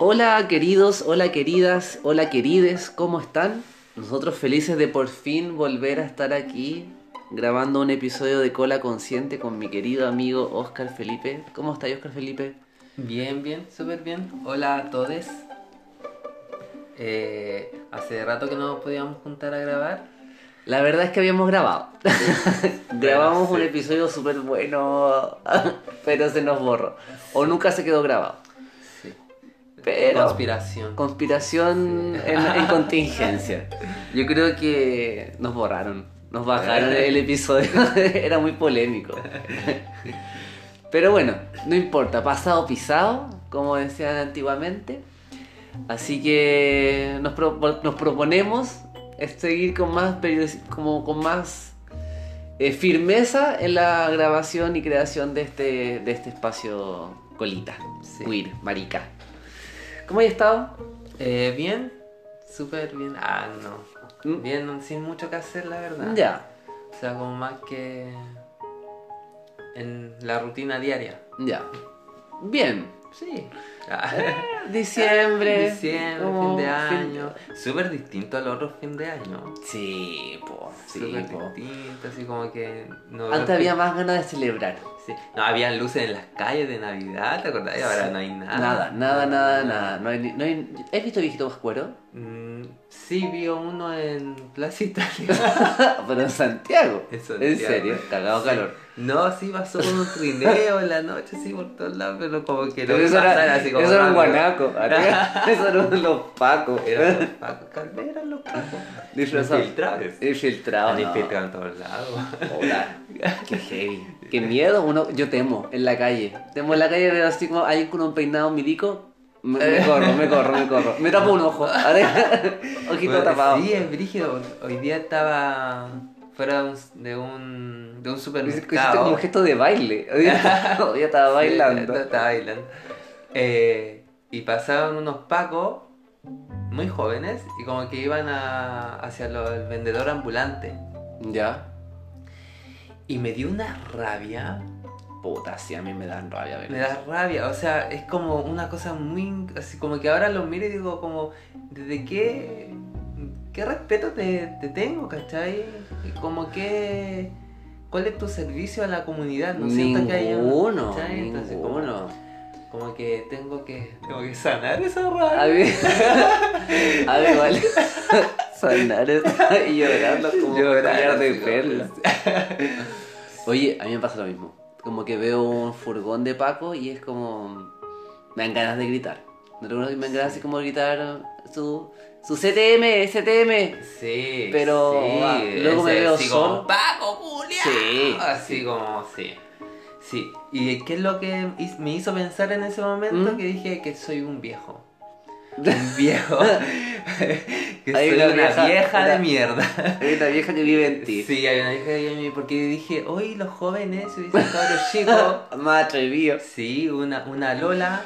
Hola queridos, hola queridas, hola querides, ¿cómo están? Nosotros felices de por fin volver a estar aquí grabando un episodio de Cola Consciente con mi querido amigo Oscar Felipe. ¿Cómo está Oscar Felipe? Bien, bien, súper bien. Hola a todos. Eh, hace rato que no podíamos juntar a grabar. La verdad es que habíamos grabado. Grabamos un episodio súper bueno, pero se nos borró. O nunca se quedó grabado. Pero... Conspiración. Conspiración en, en contingencia. Yo creo que nos borraron, nos bajaron el episodio, era muy polémico. Pero bueno, no importa, pasado pisado, como decían antiguamente. Así que nos, pro- nos proponemos seguir con más como con más eh, firmeza en la grabación y creación de este, de este espacio colita, Sí. queer, marica. ¿Cómo has estado? Eh, bien, súper bien. Ah, no. Mm. Bien, sin mucho que hacer, la verdad. Ya, O sea, como más que en la rutina diaria. ya. Bien. Sí. Ah. Diciembre. Diciembre, fin de fin- año. Súper distinto al otro fin de año. Sí, po. Sí, Súper po. distinto, así como que... No Antes había más ganas de celebrar. Sí. No, había luces en las calles de Navidad, ¿te acordás? Y ahora Sí. no hay nada. Nada, nada, nada, nada. No hay, no hay- ¿Has visto Viejito Pascuero? Mm, sí, vio uno en Plaza Italia. Pero en Santiago. En En Santiago. serio, cagado Sí. calor. No, sí, pasó con un trineo en la noche, sí, por todos lados, pero como que Pero vi eso era, así como eso era un guanaco. Eso eran los pacos. Eran los pacos, Calvé, eran los pacos. Disfrazados. Infiltrados. Infiltrados. No. en todos lados. Hola. Qué heavy. Qué miedo. Uno, yo temo en la calle. Temo en la calle, veo así como alguien con un peinado milico. Me, me corro, me corro, me corro. Me tapo un ojo. Ojito Bueno, tapado. Sí, es brígido. Hoy día estaba fuera de un, de un, de un Hiciste supermercado. como un gesto de baile. Día estaba bailando. Sí, estaba bailando. Eh, y pasaban unos pacos muy jóvenes y como que iban a, hacia lo- el vendedor ambulante. Ya. Y me dio una rabia. Puta, sí, a mí me dan rabia Me da rabia. O sea, es como una cosa muy... Así como que ahora lo miro y digo como... ¿Desde qué... ¿Qué respeto te, te tengo, cachai? Como que... ¿Cuál es tu servicio a la comunidad? No siento que haya... Ninguno, ¿cachai? Entonces, como- ninguno. Como que tengo que, tengo que sanar esa A rabia. mí, a mí igual. Sonar y llorando como Llorar, de perlas. Oye, a mí me pasa lo mismo. Como que veo un furgón de Paco y es como. Me dan ganas de gritar. No recuerdo que me dan ganas así como de gritar su. Su CTM, CTM. Sí. Pero, sí, ah, luego me veo así solo. como, Paco, Julia. Sí, Así sí. como, sí. Sí. ¿Y qué es lo que me hizo pensar en ese momento? ¿Mm? Que dije que soy un viejo. Un viejo. que Hay soy una una, vieja- vieja, una- de mierda. Hay una vieja que vive en ti. Sí, hay una vieja que vive en mí. Porque dije, hoy los jóvenes, hubiesen cabros chicos. Más atrevido. Sí, una, una Lola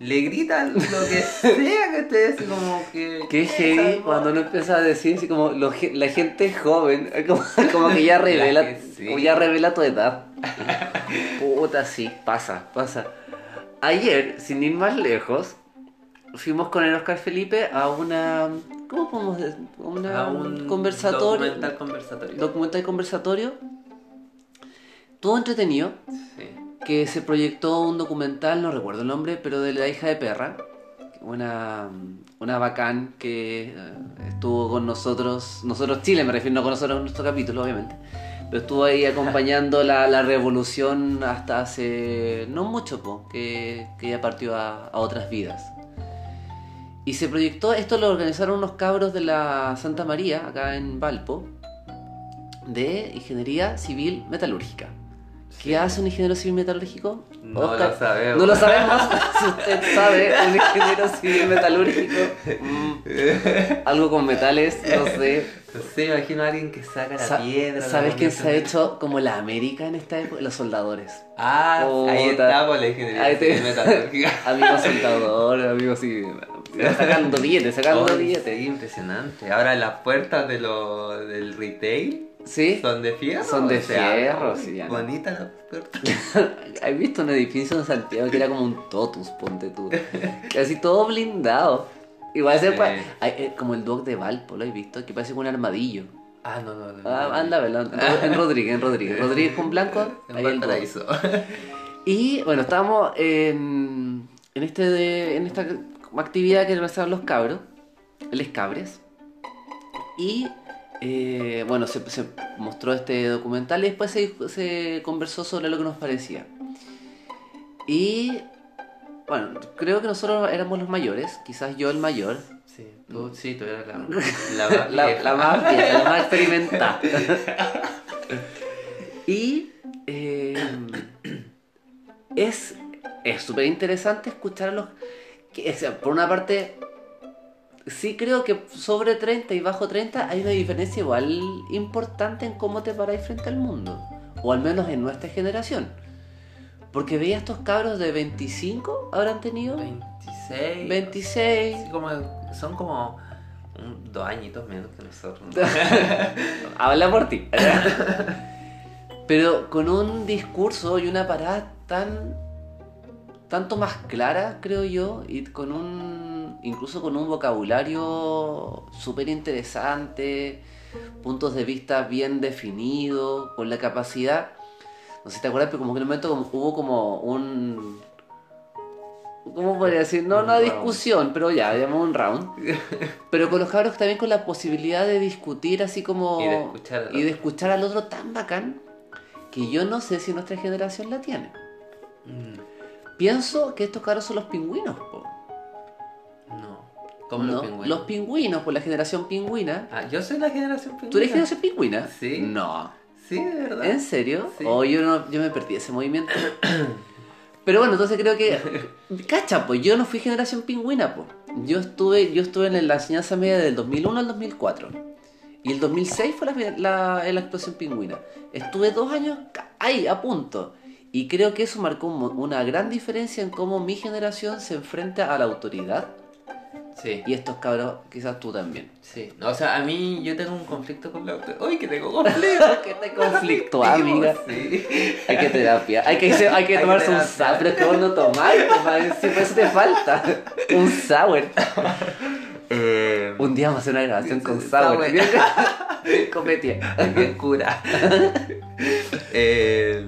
le gritan lo que sea que esté así como que. Qué heavy cuando uno empieza a decir así como lo la gente es joven, como, como que ya revela, que sí. como ya revela tu edad. Puta, sí, pasa, pasa. Ayer, sin ir más lejos, fuimos con el Oscar Felipe a una, ¿cómo podemos decir? Una, a un conversatorio, documental conversatorio. documental conversatorio, todo entretenido, sí. Que se proyectó un documental, no recuerdo el nombre, pero de la hija de perra. Una, una bacán que eh, estuvo con nosotros, nosotros Chile, me refiero no con nosotros en nuestro capítulo, obviamente. Pero estuvo ahí acompañando la, la revolución hasta hace no mucho, po, que, que ya partió a, a otras vidas. Y se proyectó, esto lo organizaron unos cabros de la Santa María, acá en Valpo, de Ingeniería Civil Metalúrgica. ¿Qué hace un ingeniero civil metalúrgico? No lo sabemos. No lo sabemos. si usted sabe, un ingeniero civil metalúrgico. mm, algo con metales, no sé. No sé, imagino a alguien que saca la Sa- piedra. ¿Sabes quién se ha hecho como la América en esta época? Los soldadores. Ah, ahí Puta. está, pues la ingeniería Ahí te- civil metalúrgica. Amigos soldadores, amigos sí. Sacando billetes, sacando Oh, billetes. Sí, impresionante. Ahora las puertas de lo, del retail ¿Sí? son de fierro. Son de o sea, fierro, sí, ya no. Bonita la puerta. ¿Has visto un edificio en Santiago que era como un totus, ponte tú? Así todo blindado. Igual Sí. se eh, como el dog de Valpo, ¿lo has visto? Que parece como un armadillo. Ah, no, no, no. Ah, anda, ¿verdad? En Rodríguez, en Rodríguez. Rodríguez con blanco, En ahí el. Y bueno, estábamos en, en, este de- en esta actividad que realizaban los cabros, les cabres. Y eh, bueno, se, se mostró este documental y después se, se conversó sobre lo que nos parecía. Y bueno, creo que nosotros éramos los mayores, quizás yo el mayor, Sí, tú, sí, tú eras la, la más la, la más vieja, la más experimentada. y eh, es es súper interesante escuchar a los... Que, o sea, por una parte, sí creo que sobre 30 y bajo 30 hay una diferencia igual importante en cómo te paráis frente al mundo. O al menos en nuestra generación. Porque veía estos cabros de 25, habrán tenido 26. 26, Sí, como, son como un- dos añitos menos que nosotros. Habla por ti. Pero con un discurso y una parada tan. tanto más clara, creo yo, y con un. Incluso con un vocabulario súper interesante, puntos de vista bien definidos, con la capacidad. No sé si te acuerdas, pero como que en un momento como- hubo como un. ¿Cómo podría decir? No Un una round. discusión, pero ya, llamamos un round. Pero con los cabros también con la posibilidad de discutir así como... Y de escuchar al y de otro. escuchar al otro tan bacán que yo no sé si nuestra generación la tiene. Mm, Pienso que estos cabros son los pingüinos, po. No. ¿Cómo ¿No? los pingüinos? Los pingüinos, por la generación pingüina. Ah, yo soy la generación pingüina. ¿Tú eres generación pingüina? Sí. No. Sí, de verdad. ¿En serio? Sí. O yo, no, yo me perdí ese movimiento. Pero bueno, entonces creo que. Cacha, pues yo no fui generación pingüina, pues. Yo estuve, yo estuve en la enseñanza media del 2001 al 2004. Y el 2006 fue la, la, la explosión pingüina. Estuve dos años ahí, a punto. Y creo que eso marcó un- una gran diferencia en cómo mi generación se enfrenta a la autoridad. Sí. Y estos cabros, quizás tú también. Sí. O sea, a mí yo tengo un conflicto con la autoridad. ¡Uy, que tengo conflicto! ¿Qué te conflicto, amiga? Sí. Hay que terapia. Hay que, hay que Hay tomarse que un sour. Pero es que vos no tomáis, compadre. Si por eso te falta. Un sour. Eh, Un día vamos a hacer una grabación con Sour. sour. Cometía. bien cura. eh,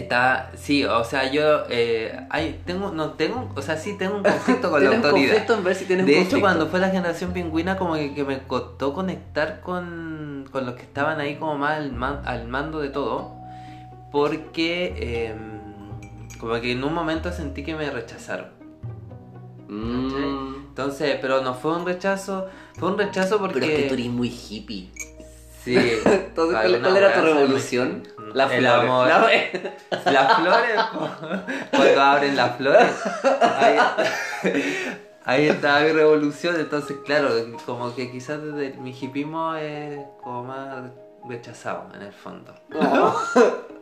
está, sí, o sea, yo eh, tengo, no tengo, o sea, sí tengo un conflicto con la autoridad. conflicto en ver si tienes De hecho, cuando fue la generación pingüina, como que, que me costó conectar con, con los que estaban ahí como más al, man- al mando de todo, porque em, como que en un momento sentí que me rechazaron. Mm, Entonces, pero no fue un rechazo, fue un rechazo porque... pero es que tú eres muy hippie. Sí. Entonces, ¿cuál, era tu revolución? ¿sabes? La El flor. amor. La- Las flores, cuando abren las flores, ahí, ahí está mi revolución. Entonces, claro, como que quizás desde mi hipismo es como más rechazado en el fondo. Oh,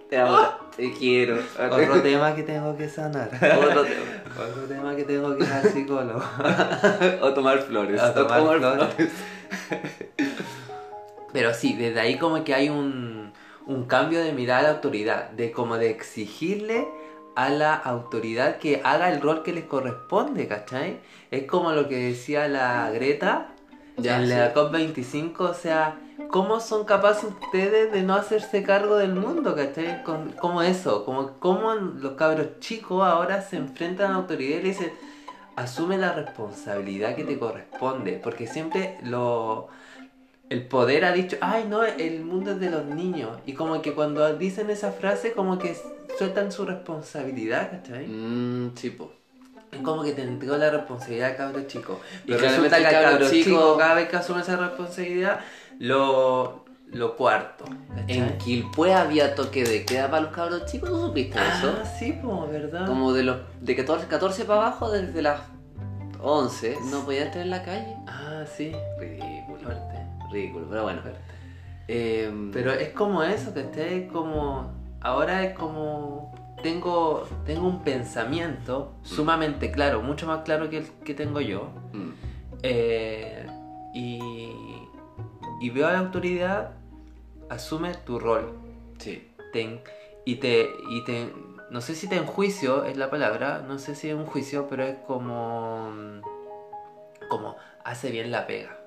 te amo, te quiero. Otro tema que tengo que sanar. Otro tema. Otro tema que tengo que ir al psicólogo. O tomar flores. O tomar flores. Pero sí, desde ahí como que hay un, un cambio de mirada a la autoridad, de como de exigirle a la autoridad que haga el rol que les corresponde, ¿cachai? Es como lo que decía la Greta Ya, en sí. la COP25, o sea, ¿cómo son capaces ustedes de no hacerse cargo del mundo, ¿cachai? ¿Cómo eso? Como, ¿Cómo los cabros chicos ahora se enfrentan a la autoridad y le dicen, asume la responsabilidad que te corresponde? Porque siempre lo... El poder ha dicho, ay no, el mundo es de los niños. Y como que cuando dicen esa frase, como que sueltan su responsabilidad, ¿cachai? Mmm, chipo. Es como que te entregó la responsabilidad al cabro chico. Y Pero claramente resulta que el al cabro chico, chico- cada vez que asume esa responsabilidad, lo, lo cuarto. ¿cachai? En Quilpue había toque de queda para los cabros chicos, ¿tú supiste eso? Ah, sí, pues, ¿verdad? Como de los de 14, 14 para abajo, desde las 11, no podían estar en la calle. Ah, sí. Ridículo, Fuerte, ridículo, pero bueno. Eh, Pero es como eso, que esté como... Ahora es como... Tengo, tengo un pensamiento sumamente claro, mucho más claro que el que tengo yo. mm, Eh, y, y veo a la autoridad asume tu rol. Sí. Y te, y te, no sé si te enjuicio es la palabra, no sé si es un juicio, pero es como, como hace bien la pega.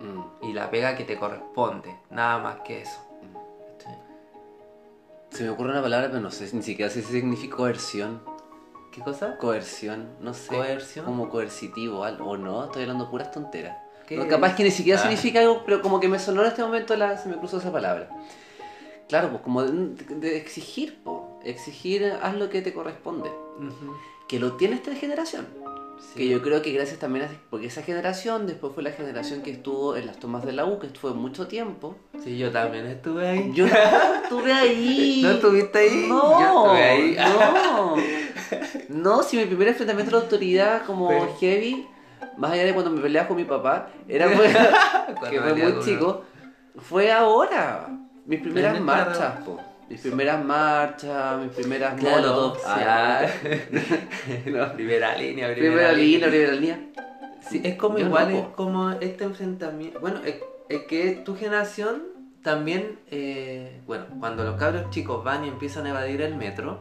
Mm. Y la pega que te corresponde, nada más que eso. Se me ocurre una palabra, pero no sé ni siquiera sé si significa coerción. ¿Qué cosa? Coerción, no sé. Coerción. Como coercitivo o no, estoy hablando puras tonteras. ¿Qué No, capaz es? que ni siquiera Ah. significa algo, pero como que me sonó en este momento, la, se me cruzó esa palabra. Claro, pues como de, de exigir, po. exigir, haz lo que te corresponde. Ujú. Que lo tiene esta generación. Sí. Que yo creo que gracias también a... Porque esa generación después fue la generación que estuvo en las tomas de la U, que estuvo mucho tiempo. Sí, yo también estuve ahí. Yo estuve ahí. ¿No estuviste ahí? No, Yo estuve ahí. no. No, si mi primer enfrentamiento a la autoridad como Pero- heavy, más allá de cuando me peleaba con mi papá, era que fue muy chico, fue ahora. Mis primeras marchas, po. Mis primeras marchas, mis primeras Claro, molotov. sí, Ah, no. primera línea, primera, primera línea, primera línea. Sí, es como Yo igual, no, es como este enfrentamiento. Bueno, es, es que tu generación también, eh, bueno, cuando los cabros chicos van y empiezan a evadir el metro,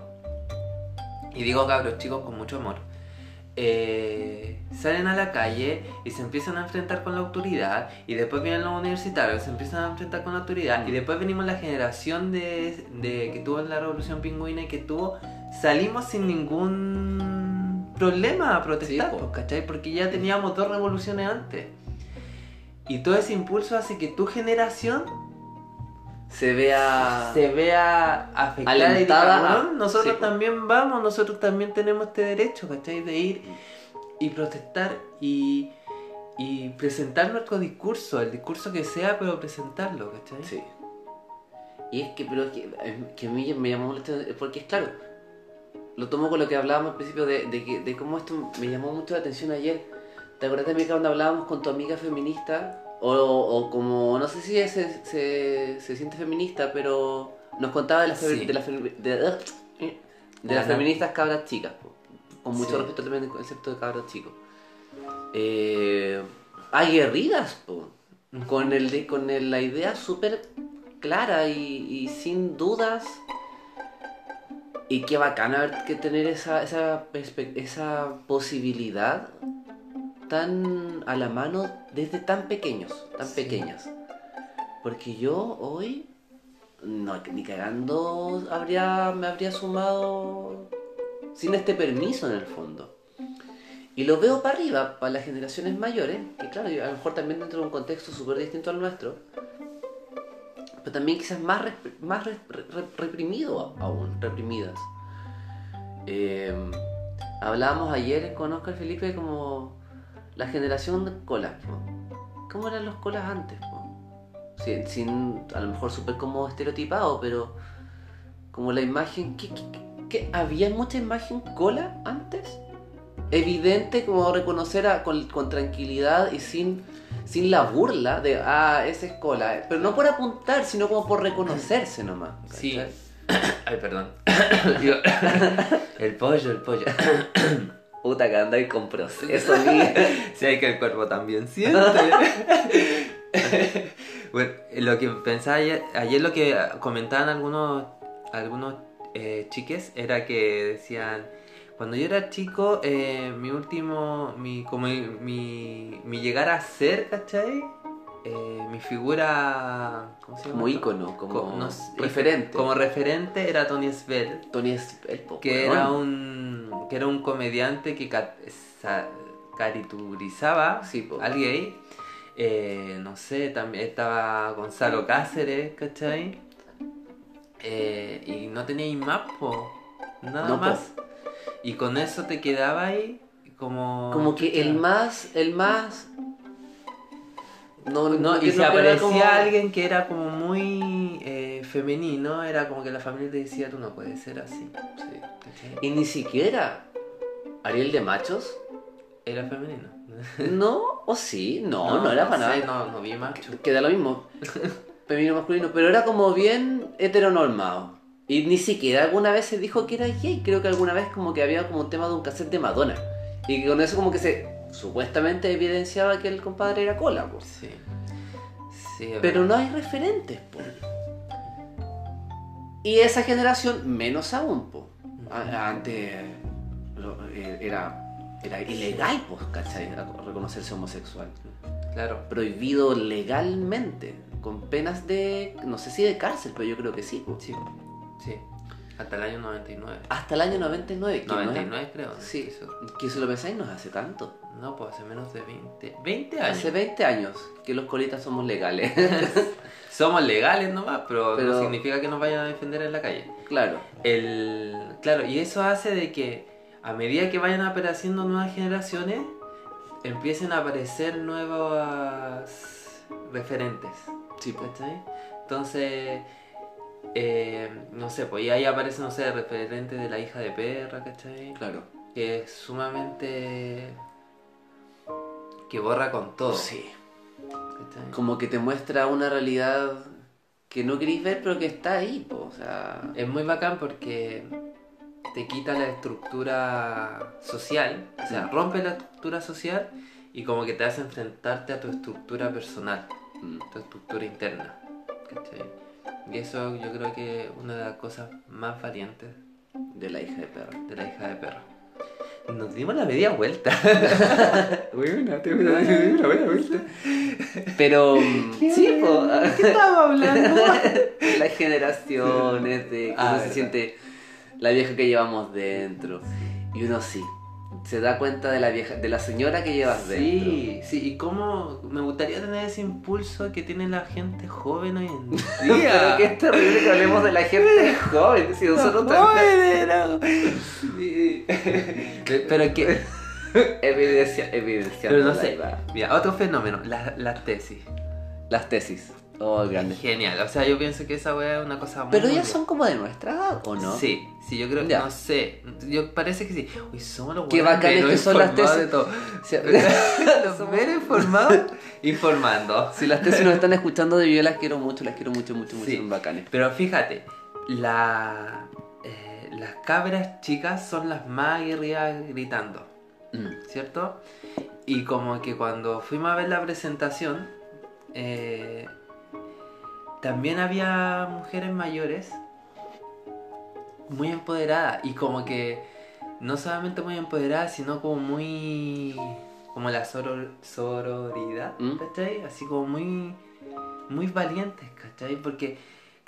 y digo cabros chicos con mucho amor, eh, salen a la calle y se empiezan a enfrentar con la autoridad, y después vienen los universitarios, se empiezan a enfrentar con la autoridad, y después venimos la generación de, de que tuvo la revolución pingüina y que tuvo, salimos sin ningún problema a protestar, Sí, po. pues, ¿cachai? Porque ya teníamos dos revoluciones antes. Y todo ese impulso hace que tu generación Se vea. se vea afectada y diga, Alentada a- "Weón, nosotros sí, también vamos, nosotros también tenemos este derecho, ¿cachai? De ir y protestar y, y presentar nuestro discurso, el discurso que sea, pero presentarlo, ¿cachai? Sí. Y es que, pero es que, eh, que a mí me llamó la atención, porque es claro, lo tomo con lo que hablábamos al principio de, de, que- de cómo esto me llamó mucho la atención ayer. ¿Te acuerdas también que cuando hablábamos con tu amiga feminista? O, o como, no sé si se, se, se siente feminista, pero nos contaba de las, Sí. de fe- de, de las Ajá. feministas cabras chicas, con mucho Sí. respeto también al concepto de cabros chicos. Eh, aguerridas, po, con, el, con el- la idea súper clara y, y sin dudas. Y qué bacana haber que tener esa, esa, esa posibilidad tan a la mano desde tan pequeños, tan Sí. pequeñas. Porque yo hoy, no, ni cagando habría, me habría sumado sin este permiso en el fondo. Y lo veo para arriba, para las generaciones mayores, que claro, a lo mejor también dentro de un contexto súper distinto al nuestro, pero también quizás más, más re- re- reprimido aún, reprimidas. Eh, hablábamos ayer con Oscar Felipe como la generación de colas. po. ¿Cómo eran los colas antes? Sin, sin- a lo mejor súper como estereotipado, pero como la imagen... ¿qué, qué-? ¿Había mucha imagen cola antes? Evidente como reconocer a- con, con tranquilidad y sin, sin la burla de, ah, esa es cola. eh, Pero no por apuntar, sino como por reconocerse nomás. Sí. Ay, perdón. El pollo, el pollo. Puta que andáis con proceso, amiga. Si hay que el cuerpo también siente. bueno, lo que pensaba ayer, ayer lo que comentaban algunos, algunos eh, chiques era que decían, cuando yo era chico, eh, mi último, mi, como mi, mi llegar a ser, ¿cachai? Eh, mi figura, ¿cómo se llama? Como ícono, como Co- no referente. Como referente era Tony Svel, Tony Spell, que era un que era un comediante que ca- sa- caricaturizaba Sí, al gay. Eh, no sé, también estaba Gonzalo Cáceres, ¿cachai? Eh, y no teníais más, po. Nada No, po. más. Y con eso te quedaba ahí como... Como que el más, el más... No, No, y si no queda aparecía como- alguien que era como muy eh, femenino, era como que la familia te decía, tú no puedes ser así. Sí. Y ni siquiera Ariel de Machos. Era femenino. No, o sí, no, no, era para sé, nada. No, no vi macho. Queda lo mismo. Femenino masculino, pero era como bien heteronormado. Y ni siquiera alguna vez se dijo que era gay. Creo que alguna vez como que había como un tema de un cassette de Madonna. Y con eso como que se supuestamente evidenciaba que el compadre era cola. Pues. Sí. Sí, Pero no hay referentes, po. Y esa generación, menos aún, po. A- Antes eh, era, era ilegal, pues, ¿cachai? Reconocerse homosexual. Claro. Prohibido legalmente, con penas de, no sé si de cárcel, pero yo creo que sí. Sí, sí. Hasta el año 99. Hasta el año 99. que no es- 99 creo. Sí, Eso. que si lo pensáis no es hace tanto. No, pues hace menos de 20. 20 años. Hace 20 años que los colitas somos legales. Somos legales nomás, pero, Pero- no significa que nos vayan a defender en la calle. claro. El, claro, y eso hace de que a medida que vayan apareciendo nuevas generaciones, empiecen a aparecer nuevas referentes. Sí, po. ¿Cachai? Entonces, eh, no sé, pues y ahí aparece, no sé, el referente de la hija de perra, ¿cachai? Claro. Que es sumamente... que borra con todo. Sí. ¿cachai? Como que te muestra una realidad que no queréis ver, pero que está ahí, po. O sea. Es muy bacán porque te quita la estructura social, o sea, rompe la estructura social y como que te hace enfrentarte a tu estructura personal, mm, tu estructura interna. ¿cachai? Y eso yo creo que es una de las cosas más valientes De la hija de perra. de la hija de perro. Nos dimos la media vuelta. Bueno, te la media vuelta. Pero. mm, sí, po. ¿Qué estaba hablando? Las generaciones, de cómo Ah, se verdad. siente la vieja que llevamos dentro. Y uno sí. Se da cuenta de la vieja, de la señora que llevas dentro. Sí, sí, y cómo me gustaría tener ese impulso que tiene la gente joven hoy en Pero día. que es terrible que hablemos de la gente joven. Si nosotros Jóvenes, también. no. Pero que, Evidencia, evidencia. pero no sé, mira, otro fenómeno, la- las tesis. Las tesis. Oh, grande. Genial, o sea, yo pienso que esa weá es una cosa muy... Pero ellas son como de nuestra edad, ¿o no? Sí, sí, yo creo que no sé. Yo parece que sí. Uy, somos los Qué bacanes que son las tesis. de todo. O sea, los somos- menos informados informando. Si las tesis nos están escuchando, yo las quiero mucho, las quiero mucho, mucho, mucho, Sí. son bacanes. Pero fíjate, la, eh, las cabras chicas son las más aguerridas gritando, Mm. ¿cierto? Y como que cuando fuimos a ver la presentación, eh, también había mujeres mayores muy empoderadas y como que no solamente muy empoderadas, sino como muy... como la soror- sororidad, ¿Mm? ¿cachai? Así como muy, muy valientes, ¿cachai? Porque,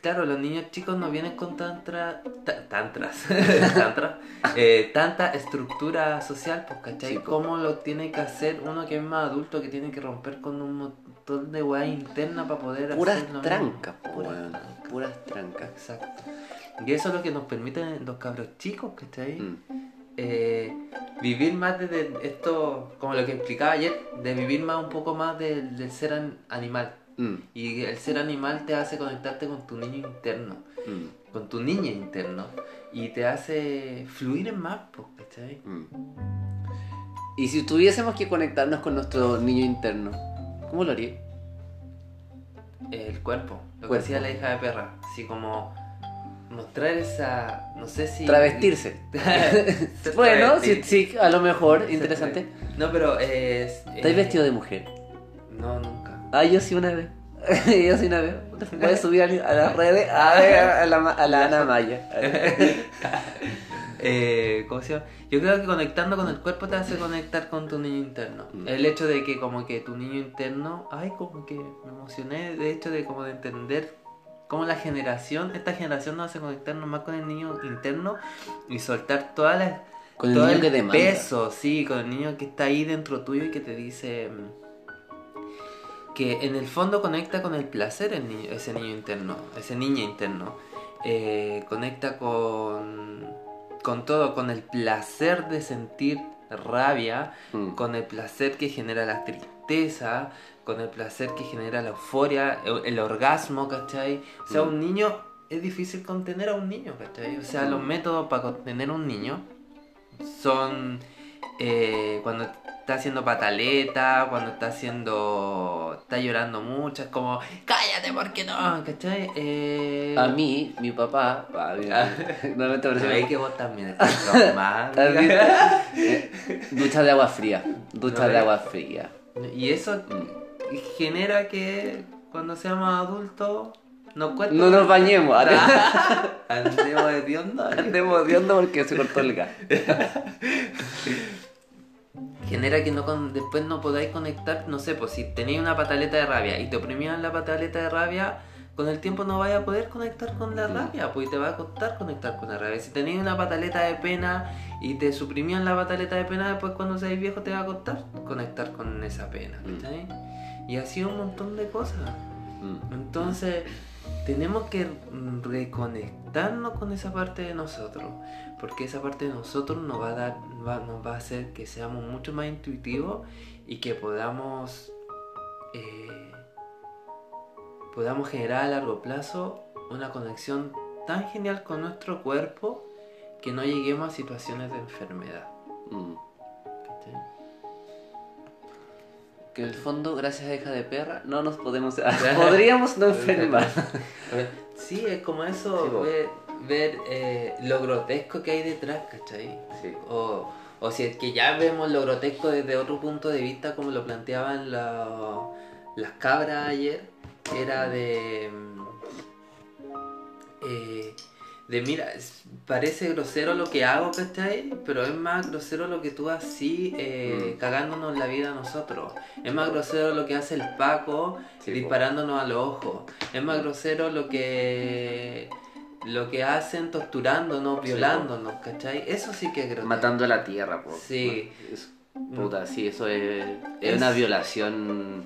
claro, los niños chicos no vienen con tantra, ta- tantras, tantra, eh, tanta estructura social, pues, ¿cachai? Sí. ¿Cómo lo tiene que hacer uno que es más adulto, que tiene que romper con un montón de weá interna para poder Puras hacer trancas, Puras trancas. Puras trancas. Exacto. Y eso es lo que nos permiten los cabros chicos, ¿cachai? Mm. Eh, vivir más desde esto, como lo que explicaba ayer, de vivir más un poco más del, ser an- animal. Mm. Y el ser animal te hace conectarte con tu niño interno, Mm. con tu niña interno. Y te hace fluir en más, pues, ¿cachai? Mm. Y si tuviésemos que conectarnos con nuestro niño interno, ¿cómo lo haría? El cuerpo, lo que decía la hija de perra, así como mostrar esa, no sé si... Travestirse. Bueno, sí, sí, a lo mejor, interesante. No, pero es... ¿Estáis eh, vestido de mujer? No, nunca. Ah, yo sí una vez. yo sí una vez. Voy a subir a, las redes a, ver a la, a la Ana Maya. Eh, ¿Cómo se llama? Yo creo que conectando con el cuerpo te hace conectar con tu niño interno. Mm. El hecho de que como que tu niño interno, ay, como que me emocioné de hecho de como de entender cómo la generación, esta generación nos hace conectarnos más con el niño interno y soltar todas las Con el todo niño que demanda. peso, sí, con el niño que está ahí dentro tuyo y que te dice mm, que en el fondo conecta con el placer el niño, ese niño interno, ese niño interno. Eh, conecta con, con todo, con el placer de sentir rabia, Mm. con el placer que genera la tristeza, con el placer que genera la euforia, el, el orgasmo, ¿cachai? O sea, Mm. un niño, es difícil contener a un niño, ¿cachai? O sea, los Mm. métodos para contener a un niño son eh, cuando está haciendo pataleta, cuando está haciendo. está llorando mucho, es como, cállate porque no, ¿cachai? Eh, A mí, mi papá, a mí, Ah. normalmente se parece ve que vos también estás traumada. Eh, Ducha de agua fría. Ducha No, de agua fría. Y eso Mm. genera que cuando seamos adultos, nos cuesta. No nos bañemos, Andemos de onda. andemos de onda porque se cortó el gas. Genera que no con- después no podáis conectar, no sé, pues si tenéis una pataleta de rabia y te oprimían la pataleta de rabia, con el tiempo no vais a poder conectar con la Mm. rabia, pues y te va a costar conectar con la rabia. Si tenéis una pataleta de pena y te suprimían la pataleta de pena, después cuando seáis viejo te va a costar conectar con esa pena, Mm. ¿cachai? Y así un montón de cosas. Mm. Entonces, tenemos que reconectarnos con esa parte de nosotros, porque esa parte de nosotros nos va a dar, va- nos va a hacer que seamos mucho más intuitivos y que podamos, eh, podamos generar a largo plazo una conexión tan genial con nuestro cuerpo que no lleguemos a situaciones de enfermedad. Mm. Que en el fondo, gracias a hija de perra, no nos podemos. podríamos no enfermar. Sí, es como eso, Sí, ver, ver, eh, lo grotesco que hay detrás, ¿cachai? Sí. O, o si es que ya vemos lo grotesco desde otro punto de vista, como lo planteaban la- las cabras ayer, era de. mm, eh, de mira, parece grosero lo que hago, ¿cachai? Pero es más grosero lo que tú así, eh, Mm. cagándonos la vida a nosotros. Es más grosero lo que hace el Paco Sí, disparándonos a los ojos. Es más grosero lo que lo que hacen torturándonos, violándonos, ¿cachai? Eso sí que es grotesco. Matando a la tierra, po. Sí. Puta, sí, eso es, es Es- una violación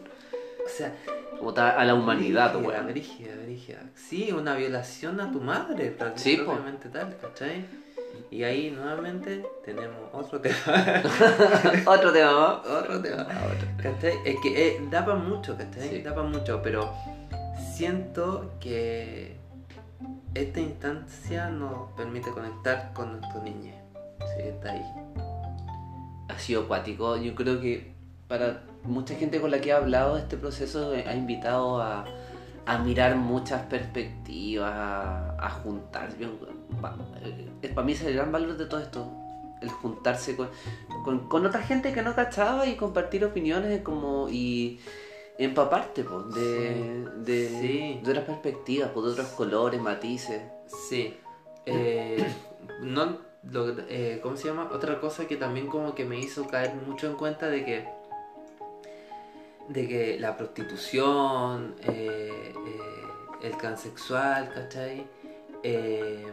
O sea, a la humanidad, weón. brígida, brígida. Sí, una violación a tu madre, Sí, prácticamente tal, ¿cachai? Y ahí nuevamente tenemos otro tema. Otro tema más. otro tema. ¿Cachai? Es que eh, da para mucho, ¿cachai? Sí. Da para mucho, pero siento que esta instancia nos permite conectar con nuestro niño. Sí, está ahí. ha sido acuático. Yo creo que para mucha gente con la que he hablado de este proceso eh, ha invitado a, a mirar muchas perspectivas, a, a juntar. Yo, pa- eh, para mí es el gran valor de todo esto, el juntarse con, con, con otra gente que no cachaba y compartir opiniones como y empaparte po, de, de, Sí. de otras perspectivas, po, de otros colores, matices. Sí. Eh, no, lo- eh, ¿Cómo se llama? Otra cosa que también como que me hizo caer mucho en cuenta de que de que la prostitución, eh, eh, el transexual, ¿cachai? Eh,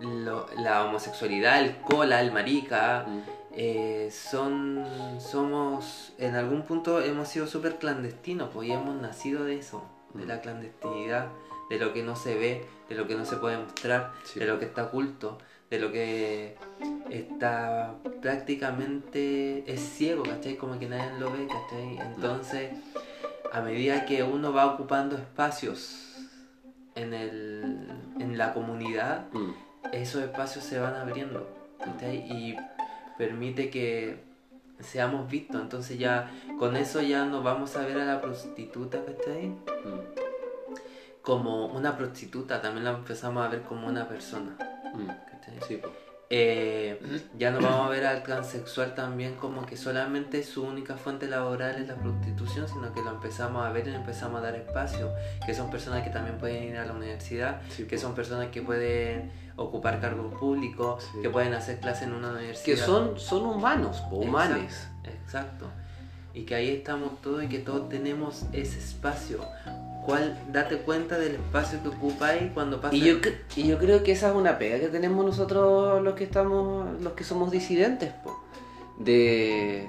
lo- la homosexualidad, el cola, el marica, Mm. eh, son somos en algún punto hemos sido súper clandestinos pues y hemos nacido de eso de Mm. la clandestinidad de lo que no se ve de lo que no se puede mostrar Sí. de lo que está oculto de lo que está prácticamente es ciego ¿cachai? como que nadie lo ve ¿cachai? entonces a medida que uno va ocupando espacios en el en la comunidad Mm. esos espacios se van abriendo ¿cachai? y permite que seamos vistos. Entonces ya con eso ya no vamos a ver a la prostituta, ¿cachai? Mm. Como una prostituta, también la empezamos a ver como una persona. Mm. Eh, ya no vamos a ver al transexual también como que solamente su única fuente laboral es la prostitución, sino que lo empezamos a ver y le empezamos a dar espacio, que son personas que también pueden ir a la universidad, Sí, que son personas que pueden ocupar cargos públicos, Sí. que pueden hacer clases en una universidad. que son, son humanos, humanes. Exacto. Y que ahí estamos todos y que todos tenemos ese espacio. ¿Cuál, date cuenta del espacio que ocupáis cuando pasa Y yo, y yo creo que esa es una pega que tenemos nosotros los que estamos, los que somos disidentes, po. de,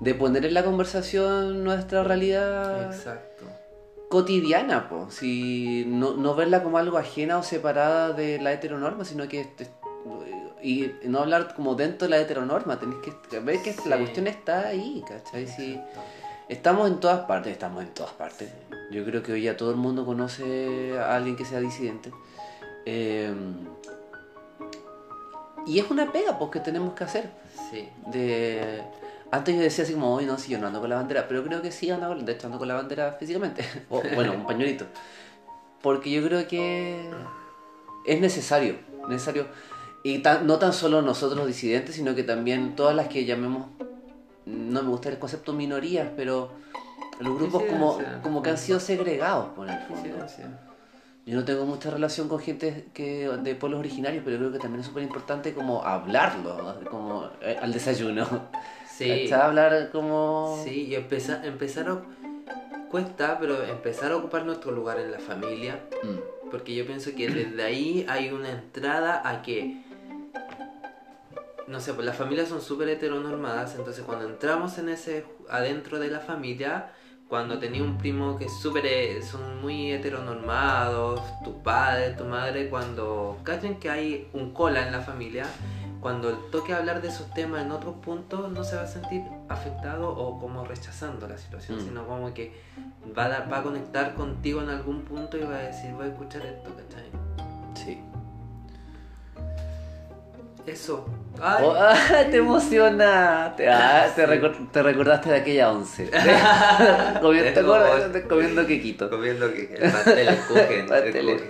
de poner en la conversación nuestra realidad Exacto. cotidiana, po. Si no, no verla como algo ajena o separada de la heteronorma, sino que este- y no hablar como dentro de la heteronorma, tenés que ver que la cuestión está ahí, ¿cachai? Si estamos en todas partes, estamos en todas partes. Yo creo que hoy ya todo el mundo conoce a alguien que sea disidente. Eh, y es una pega pues, que tenemos que hacer. Sí. De... Antes yo decía así como, hoy no, si yo no ando con la bandera, pero creo que sí ando de hecho ando con la bandera físicamente. O, bueno, un pañuelito. Porque yo creo que es necesario, necesario. Y tan- no tan solo nosotros los disidentes, sino que también todas las que llamemos, no me gusta el concepto minorías, pero Los grupos como, como que han sido segregados por el fondo. Yo no tengo mucha relación con gente que, de pueblos originarios, pero creo que también es súper importante como hablarlo, como eh, al desayuno. Sí. Hablar como... Sí, y empezar, empezar a... Cuesta, pero empezar a ocupar nuestro lugar en la familia. Mm, Porque yo pienso que desde ahí hay una entrada a que... No sé, pues las familias son súper heteronormadas, entonces cuando entramos en ese... adentro de la familia, cuando tenía un primo que es súper... eh, son muy heteronormados, tu padre, tu madre, cuando cachen que hay un cola en la familia, cuando toque hablar de esos temas en otros puntos no se va a sentir afectado o como rechazando la situación, Mm. sino como que va a, va a conectar contigo en algún punto y va a decir, voy a escuchar esto, ¿cachai? Sí. Eso. Ay, Oh, ah, te emociona. Te, ah, te, recor- te recordaste de aquella once. comiendo, ¿te Tengo- acuerdas? De comiendo quequito. comiendo que el pastel. Pasteles.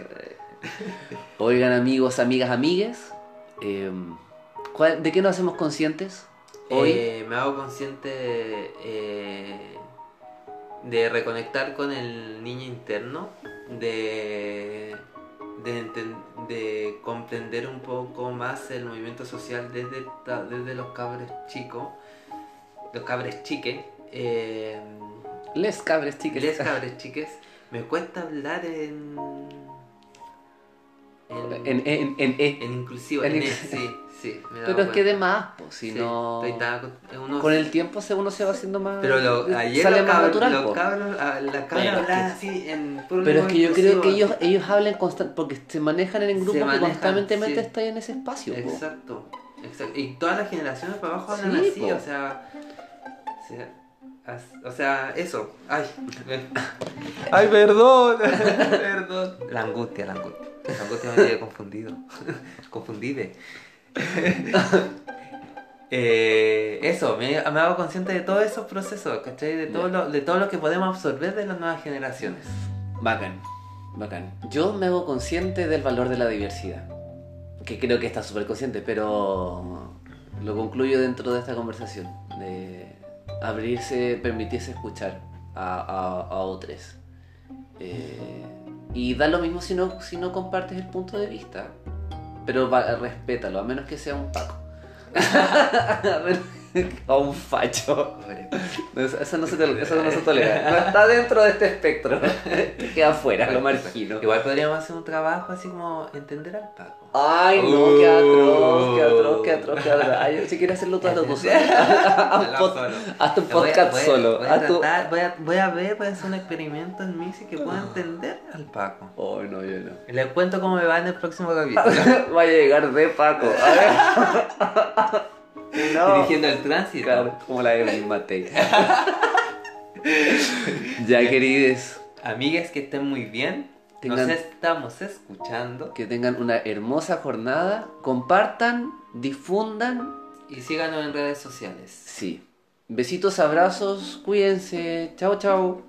Oigan amigos, amigas, amigues. eh, ¿cuál- ¿De qué nos hacemos conscientes hoy? Eh, me hago consciente eh, de reconectar con el niño interno, de, de, de comprender un poco más el movimiento social desde, desde los cabres chicos, los cabres chiques. eh, Les cabres, chicas. les cabres chiques. Me cuesta hablar en... En, en, en, E. en inclusivo, en en E, sí, sí. me he Pero es que de más, pues, si Sí, no... Con el tiempo uno se va haciendo más... Pero lo, ayer sale los más cabros, natural, los po. cabros, ah, la Pero es que- así en puro Pero es que yo creo que ellos, ellos hablan constantemente, porque se manejan en el Se grupo que manejan, constantemente sí. está en ese espacio. po. Exacto, exacto. Y todas las generaciones para abajo hablan Sí, así, po. o sea, o sea, as- o sea, eso. Ay, ay, perdón, perdón. La angustia, la angustia. La angustia me tiene confundido. Confundide. Eh, eso, me, me hago consciente de todos esos procesos, ¿cachai? De todo, lo, de todo lo que podemos absorber de las nuevas generaciones. Bacán, bacán. Yo me hago consciente del valor de la diversidad. Que creo que está súper consciente, pero lo concluyo dentro de esta conversación. De abrirse, permitirse escuchar a, a, a otros. Eh, y da lo mismo si no, si no compartes el punto de vista. Pero va- respétalo, a menos que sea un paco. A un facho. Eso, eso no se tolera, eso no se tolera. No está dentro de este espectro. Queda afuera, lo margino. Igual podríamos hacer un trabajo así como entender al Paco. Ay, no, qué atroz, qué atroz, qué atroz, qué atroz. Ay, yo si quieres hacerlo todas las dos. Haz Voy a- podcast voy a- solo. Voy a, Haz tu- tratar- voy, a, voy a ver, voy a hacer un experimento en mí si que pueda entender al Paco. Ay, no, yo no. Les cuento cómo me va en el próximo capítulo. Va a llegar de Paco. A ver. No. Dirigiendo el tránsito. Claro, como la de Matei. ya, queridos. Amigas que estén muy bien. Nos estamos escuchando. Que tengan una hermosa jornada. Compartan, difundan. Y síganos en redes sociales. Sí. Besitos, abrazos, cuídense. Chao, chao.